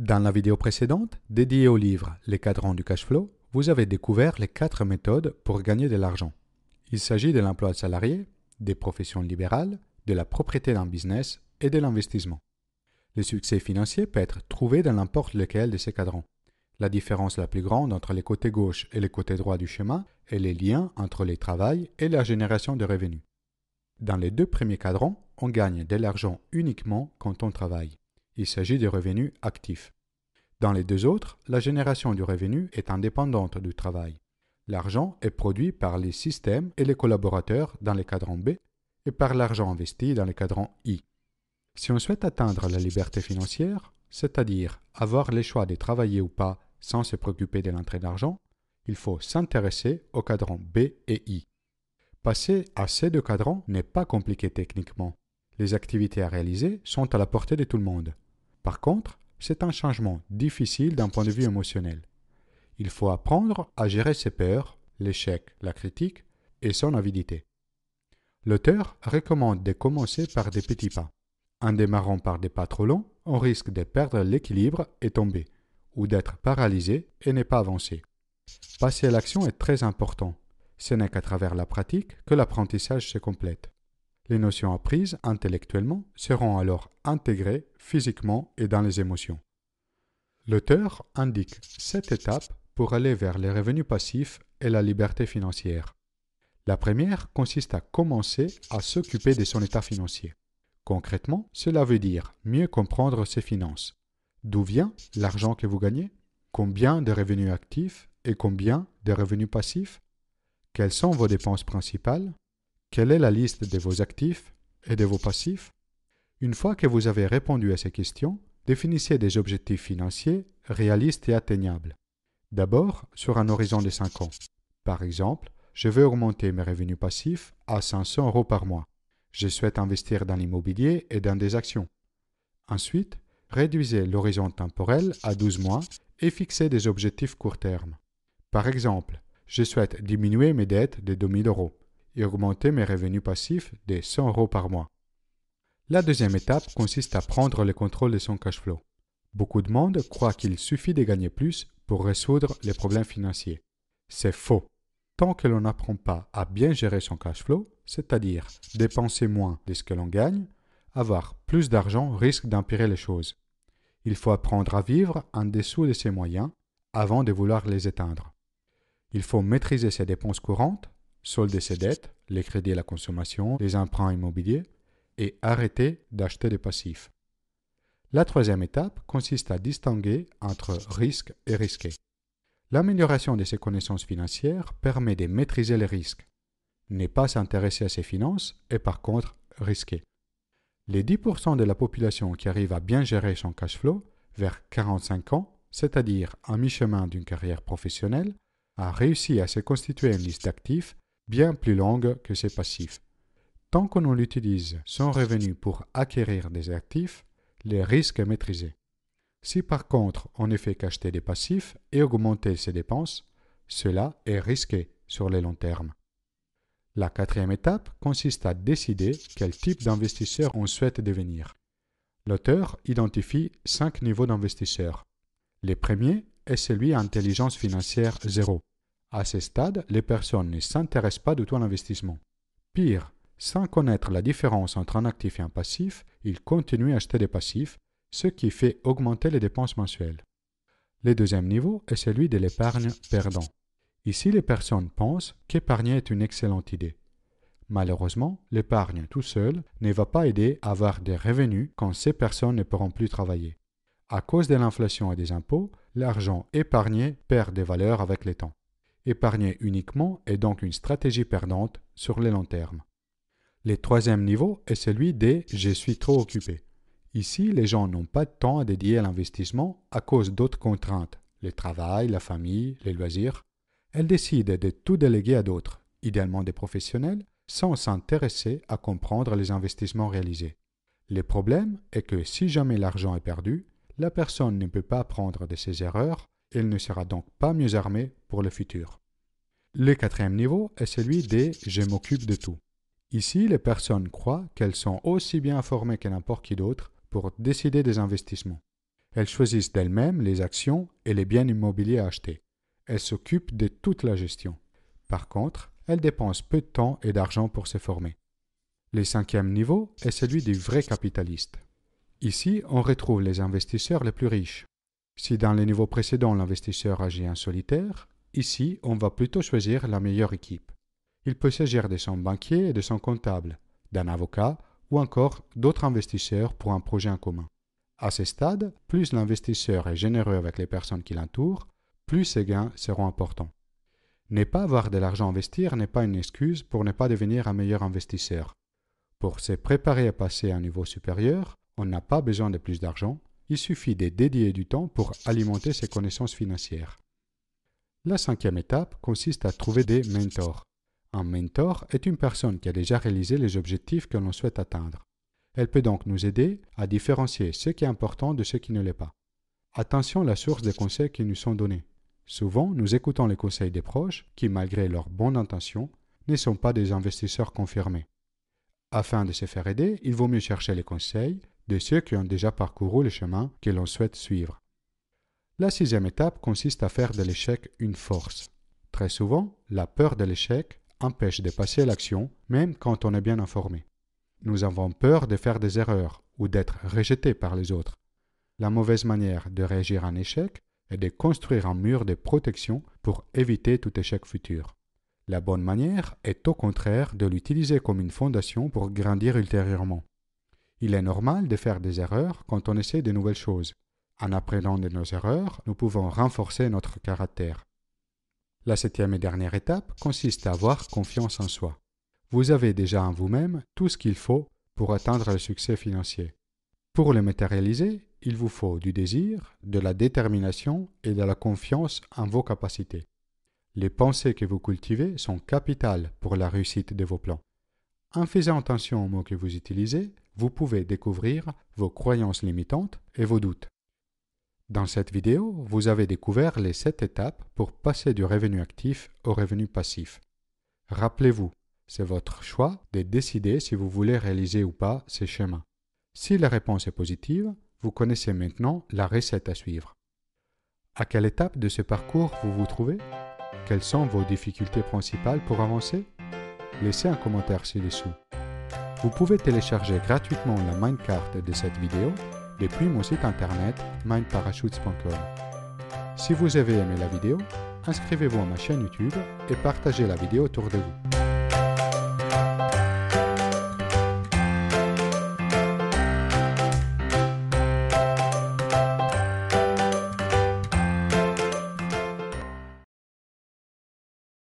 Dans la vidéo précédente, dédiée au livre Les cadrans du cash flow, vous avez découvert les quatre méthodes pour gagner de l'argent. Il s'agit de l'emploi salarié, des professions libérales, de la propriété d'un business et de l'investissement. Le succès financier peut être trouvé dans n'importe lequel de ces cadrans. La différence la plus grande entre les côtés gauche et les côtés droit du schéma est les liens entre le travail et la génération de revenus. Dans les deux premiers cadrans, on gagne de l'argent uniquement quand on travaille. Il s'agit de revenus actifs. Dans les deux autres, la génération du revenu est indépendante du travail. L'argent est produit par les systèmes et les collaborateurs dans les cadrans B et par l'argent investi dans les cadrans I. Si on souhaite atteindre la liberté financière, c'est-à-dire avoir le choix de travailler ou pas sans se préoccuper de l'entrée d'argent, il faut s'intéresser aux cadrans B et I. Passer à ces deux cadrans n'est pas compliqué techniquement. Les activités à réaliser sont à la portée de tout le monde. Par contre, c'est un changement difficile d'un point de vue émotionnel. Il faut apprendre à gérer ses peurs, l'échec, la critique et son avidité. L'auteur recommande de commencer par des petits pas. En démarrant par des pas trop longs, on risque de perdre l'équilibre et tomber, ou d'être paralysé et ne pas avancer. Passer à l'action est très important. Ce n'est qu'à travers la pratique que l'apprentissage se complète. Les notions apprises intellectuellement seront alors intégrées physiquement et dans les émotions. L'auteur indique sept étapes pour aller vers les revenus passifs et la liberté financière. La première consiste à commencer à s'occuper de son état financier. Concrètement, cela veut dire mieux comprendre ses finances. D'où vient l'argent que vous gagnez? Combien de revenus actifs et combien de revenus passifs? Quelles sont vos dépenses principales? Quelle est la liste de vos actifs et de vos passifs? Une fois que vous avez répondu à ces questions, définissez des objectifs financiers réalistes et atteignables. D'abord, sur un horizon de 5 ans. Par exemple, je veux augmenter mes revenus passifs à 500 euros par mois. Je souhaite investir dans l'immobilier et dans des actions. Ensuite, réduisez l'horizon temporel à 12 mois et fixez des objectifs court terme. Par exemple, je souhaite diminuer mes dettes de 2000 euros et augmenter mes revenus passifs de 100 euros par mois. La deuxième étape consiste à prendre le contrôle de son cash flow. Beaucoup de monde croit qu'il suffit de gagner plus pour résoudre les problèmes financiers. C'est faux. Tant que l'on n'apprend pas à bien gérer son cash flow, c'est-à-dire dépenser moins de ce que l'on gagne, avoir plus d'argent risque d'empirer les choses. Il faut apprendre à vivre en dessous de ses moyens avant de vouloir les éteindre. Il faut maîtriser ses dépenses courantes solder ses dettes, les crédits à la consommation, les emprunts immobiliers, et arrêter d'acheter des passifs. La troisième étape consiste à distinguer entre risque et risqué. L'amélioration de ses connaissances financières permet de maîtriser les risques. Ne pas s'intéresser à ses finances est par contre risqué. Les 10% de la population qui arrive à bien gérer son cash flow vers 45 ans, c'est-à-dire à mi-chemin d'une carrière professionnelle, a réussi à se constituer une liste d'actifs bien plus longue que ses passifs. Tant qu'on utilise son revenu pour acquérir des actifs, les risques est maîtrisé. Si par contre on ne fait qu'acheter des passifs et augmenter ses dépenses, cela est risqué sur le long terme. La quatrième étape consiste à décider quel type d'investisseur on souhaite devenir. L'auteur identifie cinq niveaux d'investisseurs. Le premier est celui à intelligence financière zéro. À ce stade, les personnes ne s'intéressent pas du tout à l'investissement. Pire, sans connaître la différence entre un actif et un passif, ils continuent à acheter des passifs, ce qui fait augmenter les dépenses mensuelles. Le deuxième niveau est celui de l'épargne perdant. Ici, les personnes pensent qu'épargner est une excellente idée. Malheureusement, l'épargne tout seul ne va pas aider à avoir des revenus quand ces personnes ne pourront plus travailler. À cause de l'inflation et des impôts, l'argent épargné perd des valeurs avec le temps. Épargner uniquement est donc une stratégie perdante sur le long terme. Le troisième niveau est celui des je suis trop occupé. Ici, les gens n'ont pas de temps à dédier à l'investissement à cause d'autres contraintes, le travail, la famille, les loisirs. Elles décident de tout déléguer à d'autres, idéalement des professionnels, sans s'intéresser à comprendre les investissements réalisés. Le problème est que si jamais l'argent est perdu, la personne ne peut pas apprendre de ses erreurs elle ne sera donc pas mieux armée pour le futur. Le quatrième niveau est celui des je m'occupe de tout. Ici, les personnes croient qu'elles sont aussi bien informées que n'importe qui d'autre pour décider des investissements. Elles choisissent d'elles-mêmes les actions et les biens immobiliers à acheter. Elles s'occupent de toute la gestion. Par contre, elles dépensent peu de temps et d'argent pour se former. Le cinquième niveau est celui du vrai capitaliste. Ici, on retrouve les investisseurs les plus riches. Si dans les niveaux précédents l'investisseur agit en solitaire, ici on va plutôt choisir la meilleure équipe. Il peut s'agir de son banquier et de son comptable, d'un avocat ou encore d'autres investisseurs pour un projet en commun. À ce stade, plus l'investisseur est généreux avec les personnes qui l'entourent, plus ses gains seront importants. Ne pas avoir de l'argent à investir n'est pas une excuse pour ne pas devenir un meilleur investisseur. Pour se préparer à passer à un niveau supérieur, on n'a pas besoin de plus d'argent, il suffit de dédier du temps pour alimenter ses connaissances financières. La cinquième étape consiste à trouver des mentors. Un mentor est une personne qui a déjà réalisé les objectifs que l'on souhaite atteindre. Elle peut donc nous aider à différencier ce qui est important de ce qui ne l'est pas. Attention à la source des conseils qui nous sont donnés. Souvent, nous écoutons les conseils des proches qui, malgré leurs bonnes intentions, ne sont pas des investisseurs confirmés. Afin de se faire aider, il vaut mieux chercher les conseils de ceux qui ont déjà parcouru le chemin que l'on souhaite suivre. La sixième étape consiste à faire de l'échec une force. Très souvent, la peur de l'échec empêche de passer à l'action même quand on est bien informé. Nous avons peur de faire des erreurs ou d'être rejetés par les autres. La mauvaise manière de réagir à un échec est de construire un mur de protection pour éviter tout échec futur. La bonne manière est au contraire de l'utiliser comme une fondation pour grandir ultérieurement. Il est normal de faire des erreurs quand on essaie de nouvelles choses. En apprenant de nos erreurs, nous pouvons renforcer notre caractère. La septième et dernière étape consiste à avoir confiance en soi. Vous avez déjà en vous-même tout ce qu'il faut pour atteindre le succès financier. Pour le matérialiser, il vous faut du désir, de la détermination et de la confiance en vos capacités. Les pensées que vous cultivez sont capitales pour la réussite de vos plans. En faisant attention aux mots que vous utilisez, vous pouvez découvrir vos croyances limitantes et vos doutes. Dans cette vidéo, vous avez découvert les sept étapes pour passer du revenu actif au revenu passif. Rappelez-vous, c'est votre choix de décider si vous voulez réaliser ou pas ces schémas. Si la réponse est positive, vous connaissez maintenant la recette à suivre. À quelle étape de ce parcours vous vous trouvez? Quelles sont vos difficultés principales pour avancer? Laissez un commentaire ci-dessous. Vous pouvez télécharger gratuitement la mindcard de cette vidéo depuis mon site internet mindparachutes.com. Si vous avez aimé la vidéo, inscrivez-vous à ma chaîne YouTube et partagez la vidéo autour de vous.